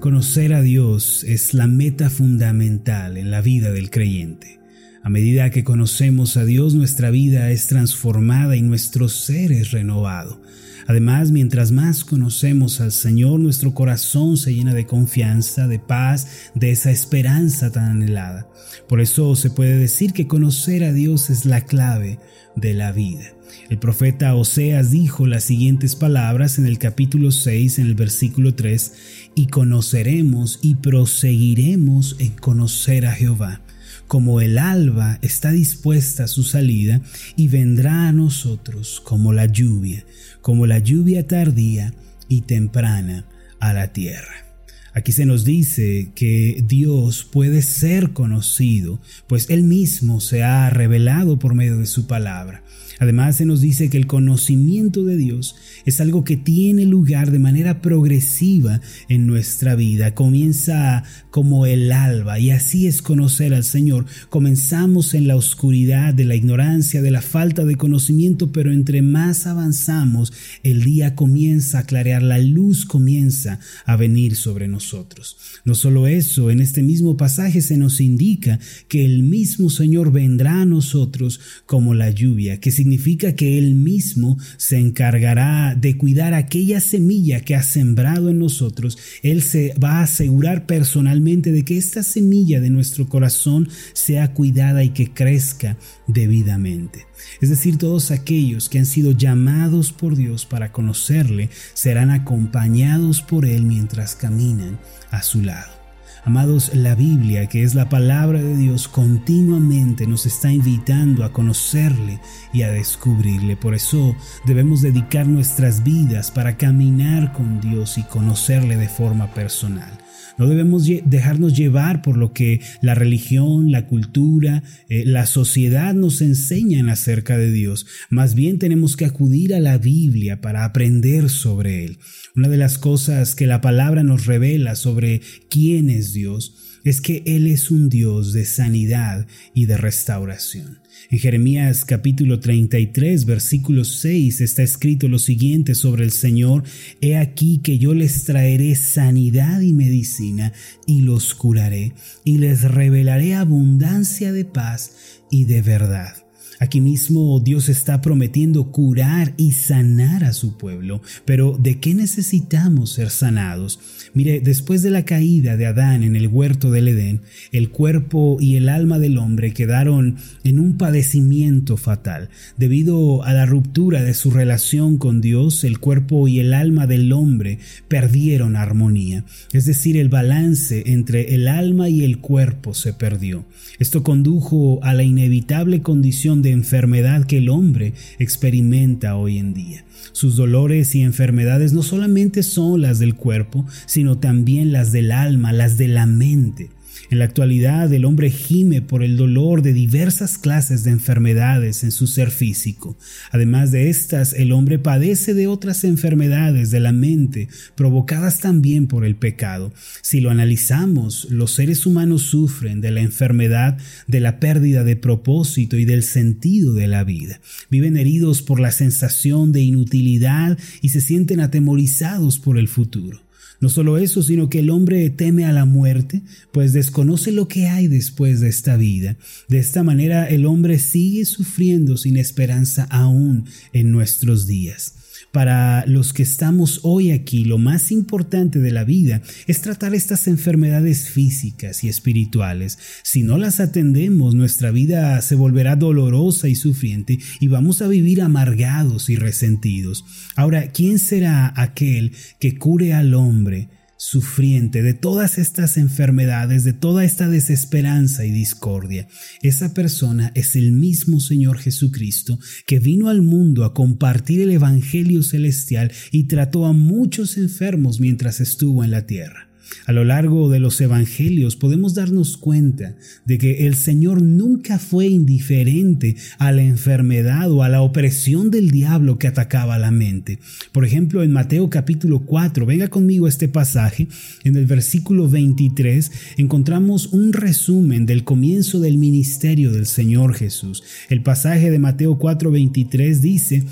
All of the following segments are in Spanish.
Conocer a Dios es la meta fundamental en la vida del creyente. A medida que conocemos a Dios, nuestra vida es transformada y nuestro ser es renovado. Además, mientras más conocemos al Señor, nuestro corazón se llena de confianza, de paz, de esa esperanza tan anhelada. Por eso se puede decir que conocer a Dios es la clave de la vida. El profeta Oseas dijo las siguientes palabras en el capítulo 6, en el versículo 3, y conoceremos y proseguiremos en conocer a Jehová, como el alba está dispuesta a su salida y vendrá a nosotros como la lluvia, como la lluvia tardía y temprana a la tierra. Aquí se nos dice que Dios puede ser conocido, pues Él mismo se ha revelado por medio de su palabra. Además se nos dice que el conocimiento de Dios es algo que tiene lugar de manera progresiva en nuestra vida. Comienza como el alba y así es conocer al Señor. Comenzamos en la oscuridad de la ignorancia, de la falta de conocimiento, pero entre más avanzamos, el día comienza a clarear, la luz comienza a venir sobre nosotros. No solo eso, en este mismo pasaje se nos indica que el mismo Señor vendrá a nosotros como la lluvia, que significa significa que Él mismo se encargará de cuidar aquella semilla que ha sembrado en nosotros. Él se va a asegurar personalmente de que esta semilla de nuestro corazón sea cuidada y que crezca debidamente. Es decir, todos aquellos que han sido llamados por Dios para conocerle serán acompañados por Él mientras caminan a su lado. Amados, la Biblia, que es la palabra de Dios, continuamente nos está invitando a conocerle y a descubrirle. Por eso debemos dedicar nuestras vidas para caminar con Dios y conocerle de forma personal. No debemos dejarnos llevar por lo que la religión, la cultura, eh, la sociedad nos enseñan acerca de Dios. Más bien tenemos que acudir a la Biblia para aprender sobre Él. Una de las cosas que la palabra nos revela sobre quién es Dios es que Él es un Dios de sanidad y de restauración. En Jeremías capítulo 33 versículo 6 está escrito lo siguiente sobre el Señor, He aquí que yo les traeré sanidad y medicina y los curaré y les revelaré abundancia de paz y de verdad. Aquí mismo Dios está prometiendo curar y sanar a su pueblo, pero ¿de qué necesitamos ser sanados? Mire, después de la caída de Adán en el huerto del Edén, el cuerpo y el alma del hombre quedaron en un padecimiento fatal. Debido a la ruptura de su relación con Dios, el cuerpo y el alma del hombre perdieron armonía, es decir, el balance entre el alma y el cuerpo se perdió. Esto condujo a la inevitable condición de enfermedad que el hombre experimenta hoy en día. Sus dolores y enfermedades no solamente son las del cuerpo, sino también las del alma, las de la mente. En la actualidad el hombre gime por el dolor de diversas clases de enfermedades en su ser físico. Además de estas, el hombre padece de otras enfermedades de la mente provocadas también por el pecado. Si lo analizamos, los seres humanos sufren de la enfermedad de la pérdida de propósito y del sentido de la vida. Viven heridos por la sensación de inutilidad y se sienten atemorizados por el futuro. No solo eso, sino que el hombre teme a la muerte, pues desconoce lo que hay después de esta vida. De esta manera el hombre sigue sufriendo sin esperanza aún en nuestros días. Para los que estamos hoy aquí, lo más importante de la vida es tratar estas enfermedades físicas y espirituales. Si no las atendemos, nuestra vida se volverá dolorosa y sufriente y vamos a vivir amargados y resentidos. Ahora, ¿quién será aquel que cure al hombre? Sufriente de todas estas enfermedades, de toda esta desesperanza y discordia. Esa persona es el mismo Señor Jesucristo que vino al mundo a compartir el Evangelio celestial y trató a muchos enfermos mientras estuvo en la tierra. A lo largo de los evangelios podemos darnos cuenta de que el Señor nunca fue indiferente a la enfermedad o a la opresión del diablo que atacaba la mente. Por ejemplo, en Mateo capítulo 4, venga conmigo este pasaje, en el versículo 23 encontramos un resumen del comienzo del ministerio del Señor Jesús. El pasaje de Mateo 4, 23 dice,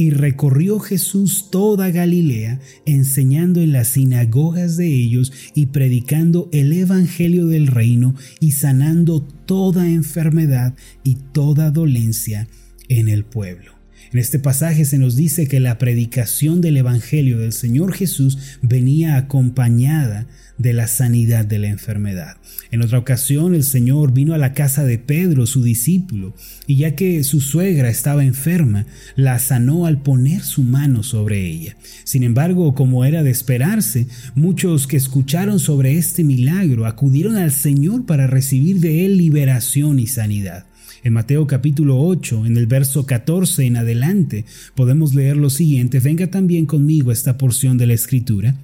Y recorrió Jesús toda Galilea, enseñando en las sinagogas de ellos y predicando el Evangelio del reino y sanando toda enfermedad y toda dolencia en el pueblo. En este pasaje se nos dice que la predicación del Evangelio del Señor Jesús venía acompañada de la sanidad de la enfermedad. En otra ocasión el Señor vino a la casa de Pedro, su discípulo, y ya que su suegra estaba enferma, la sanó al poner su mano sobre ella. Sin embargo, como era de esperarse, muchos que escucharon sobre este milagro acudieron al Señor para recibir de él liberación y sanidad. En Mateo capítulo 8, en el verso 14 en adelante, podemos leer lo siguiente, venga también conmigo esta porción de la escritura.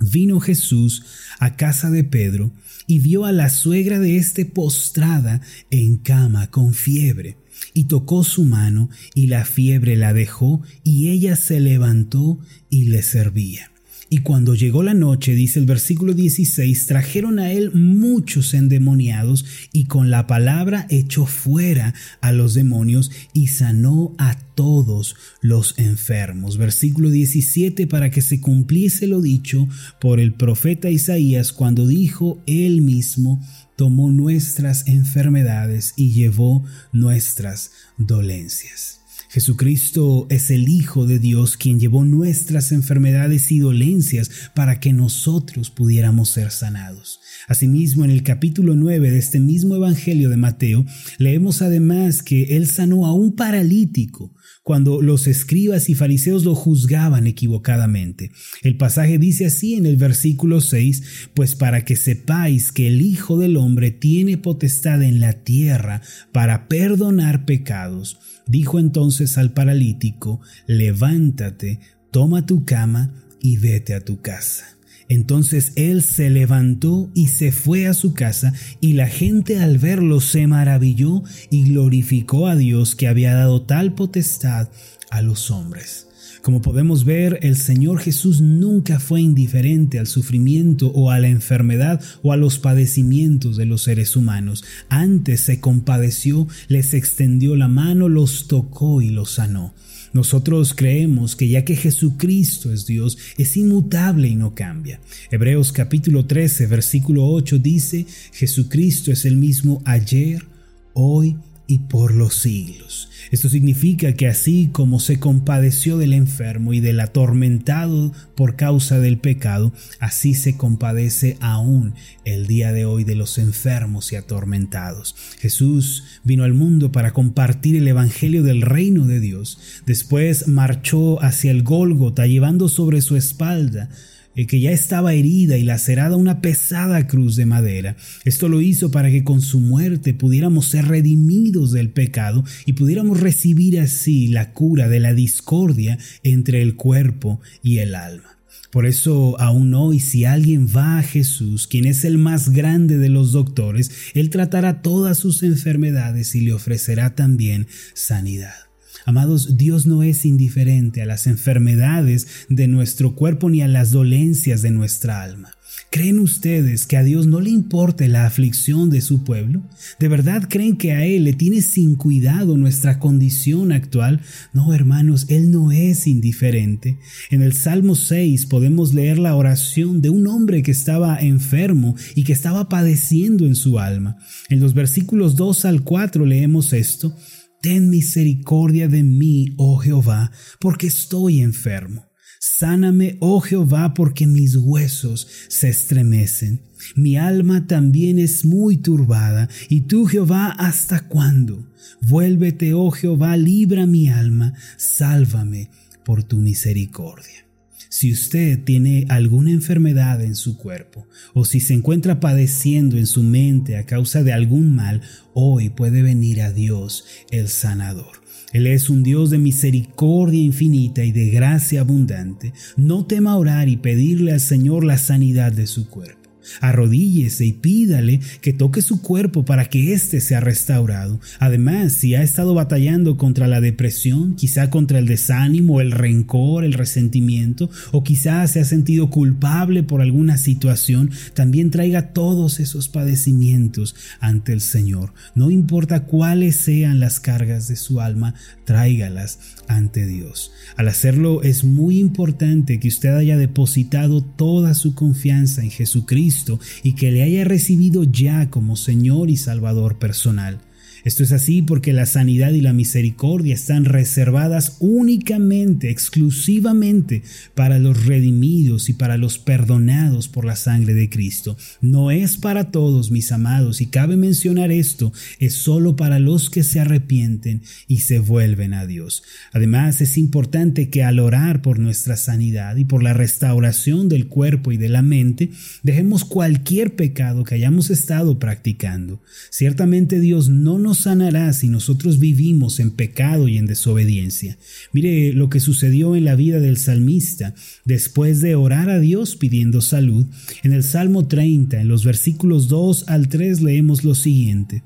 Vino Jesús a casa de Pedro y vio a la suegra de éste postrada en cama con fiebre, y tocó su mano, y la fiebre la dejó, y ella se levantó y le servía. Y cuando llegó la noche, dice el versículo 16, trajeron a él muchos endemoniados y con la palabra echó fuera a los demonios y sanó a todos los enfermos. Versículo 17, para que se cumpliese lo dicho por el profeta Isaías cuando dijo él mismo, tomó nuestras enfermedades y llevó nuestras dolencias. Jesucristo es el Hijo de Dios quien llevó nuestras enfermedades y dolencias para que nosotros pudiéramos ser sanados. Asimismo, en el capítulo 9 de este mismo Evangelio de Mateo, leemos además que Él sanó a un paralítico cuando los escribas y fariseos lo juzgaban equivocadamente. El pasaje dice así en el versículo 6, pues para que sepáis que el Hijo del Hombre tiene potestad en la tierra para perdonar pecados, dijo entonces al paralítico, levántate, toma tu cama y vete a tu casa. Entonces él se levantó y se fue a su casa, y la gente al verlo se maravilló y glorificó a Dios que había dado tal potestad a los hombres. Como podemos ver, el Señor Jesús nunca fue indiferente al sufrimiento o a la enfermedad o a los padecimientos de los seres humanos. Antes se compadeció, les extendió la mano, los tocó y los sanó. Nosotros creemos que ya que Jesucristo es Dios, es inmutable y no cambia. Hebreos capítulo 13, versículo 8 dice, Jesucristo es el mismo ayer, hoy y por los siglos. Esto significa que así como se compadeció del enfermo y del atormentado por causa del pecado, así se compadece aún el día de hoy de los enfermos y atormentados. Jesús vino al mundo para compartir el Evangelio del reino de Dios. Después marchó hacia el Gólgota llevando sobre su espalda que ya estaba herida y lacerada una pesada cruz de madera. Esto lo hizo para que con su muerte pudiéramos ser redimidos del pecado y pudiéramos recibir así la cura de la discordia entre el cuerpo y el alma. Por eso aún hoy si alguien va a Jesús, quien es el más grande de los doctores, Él tratará todas sus enfermedades y le ofrecerá también sanidad. Amados, Dios no es indiferente a las enfermedades de nuestro cuerpo ni a las dolencias de nuestra alma. ¿Creen ustedes que a Dios no le importe la aflicción de su pueblo? ¿De verdad creen que a Él le tiene sin cuidado nuestra condición actual? No, hermanos, Él no es indiferente. En el Salmo 6 podemos leer la oración de un hombre que estaba enfermo y que estaba padeciendo en su alma. En los versículos 2 al 4 leemos esto. Ten misericordia de mí, oh Jehová, porque estoy enfermo. Sáname, oh Jehová, porque mis huesos se estremecen. Mi alma también es muy turbada. ¿Y tú, Jehová, hasta cuándo? Vuélvete, oh Jehová, libra mi alma, sálvame por tu misericordia. Si usted tiene alguna enfermedad en su cuerpo o si se encuentra padeciendo en su mente a causa de algún mal, hoy puede venir a Dios el sanador. Él es un Dios de misericordia infinita y de gracia abundante. No tema orar y pedirle al Señor la sanidad de su cuerpo. Arrodíllese y pídale que toque su cuerpo para que éste sea restaurado. Además, si ha estado batallando contra la depresión, quizá contra el desánimo, el rencor, el resentimiento, o quizá se ha sentido culpable por alguna situación, también traiga todos esos padecimientos ante el Señor. No importa cuáles sean las cargas de su alma, tráigalas ante Dios. Al hacerlo es muy importante que usted haya depositado toda su confianza en Jesucristo y que le haya recibido ya como Señor y Salvador personal. Esto es así porque la sanidad y la misericordia están reservadas únicamente, exclusivamente para los redimidos y para los perdonados por la sangre de Cristo. No es para todos, mis amados, y cabe mencionar esto, es solo para los que se arrepienten y se vuelven a Dios. Además, es importante que al orar por nuestra sanidad y por la restauración del cuerpo y de la mente, dejemos cualquier pecado que hayamos estado practicando. Ciertamente Dios no nos sanará si nosotros vivimos en pecado y en desobediencia. Mire lo que sucedió en la vida del salmista después de orar a Dios pidiendo salud. En el Salmo 30, en los versículos 2 al 3 leemos lo siguiente.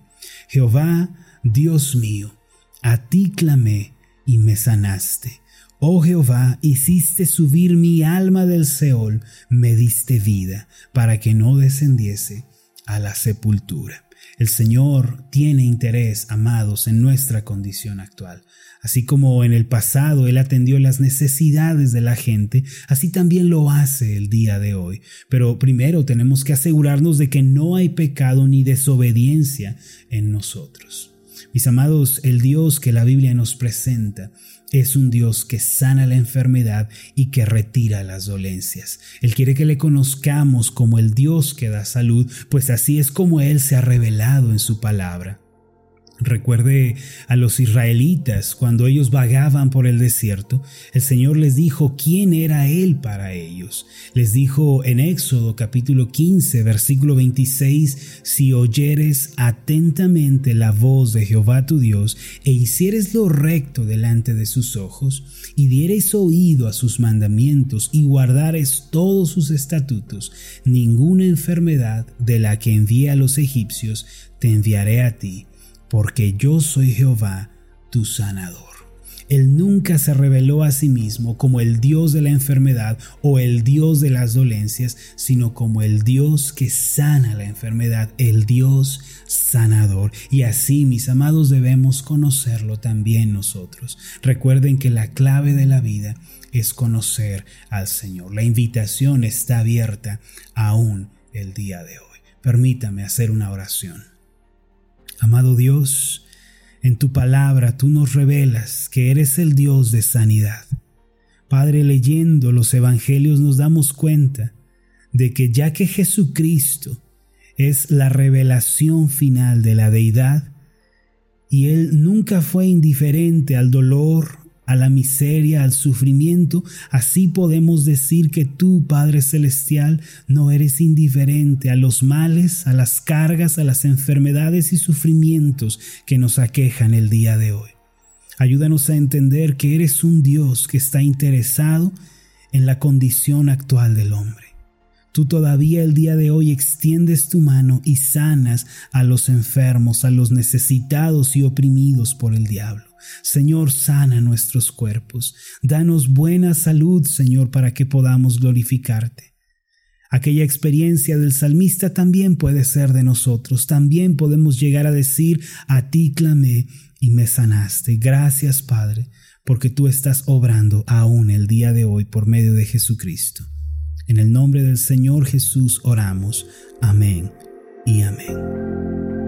Jehová, Dios mío, a ti clamé y me sanaste. Oh Jehová, hiciste subir mi alma del Seol, me diste vida, para que no descendiese a la sepultura. El Señor tiene interés, amados, en nuestra condición actual. Así como en el pasado Él atendió las necesidades de la gente, así también lo hace el día de hoy. Pero primero tenemos que asegurarnos de que no hay pecado ni desobediencia en nosotros. Mis amados, el Dios que la Biblia nos presenta es un Dios que sana la enfermedad y que retira las dolencias. Él quiere que le conozcamos como el Dios que da salud, pues así es como Él se ha revelado en su palabra. Recuerde a los israelitas cuando ellos vagaban por el desierto, el Señor les dijo quién era Él para ellos. Les dijo en Éxodo capítulo 15 versículo 26, si oyeres atentamente la voz de Jehová tu Dios e hicieres lo recto delante de sus ojos y diereis oído a sus mandamientos y guardares todos sus estatutos, ninguna enfermedad de la que envié a los egipcios te enviaré a ti porque yo soy Jehová, tu sanador. Él nunca se reveló a sí mismo como el Dios de la enfermedad o el Dios de las dolencias, sino como el Dios que sana la enfermedad, el Dios sanador. Y así, mis amados, debemos conocerlo también nosotros. Recuerden que la clave de la vida es conocer al Señor. La invitación está abierta aún el día de hoy. Permítame hacer una oración. Amado Dios, en tu palabra tú nos revelas que eres el Dios de sanidad. Padre, leyendo los evangelios nos damos cuenta de que ya que Jesucristo es la revelación final de la deidad, y Él nunca fue indiferente al dolor, a la miseria, al sufrimiento, así podemos decir que tú, Padre Celestial, no eres indiferente a los males, a las cargas, a las enfermedades y sufrimientos que nos aquejan el día de hoy. Ayúdanos a entender que eres un Dios que está interesado en la condición actual del hombre. Tú todavía el día de hoy extiendes tu mano y sanas a los enfermos, a los necesitados y oprimidos por el diablo. Señor, sana nuestros cuerpos. Danos buena salud, Señor, para que podamos glorificarte. Aquella experiencia del salmista también puede ser de nosotros. También podemos llegar a decir, a ti clamé y me sanaste. Gracias, Padre, porque tú estás obrando aún el día de hoy por medio de Jesucristo. En el nombre del Señor Jesús oramos. Amén y amén.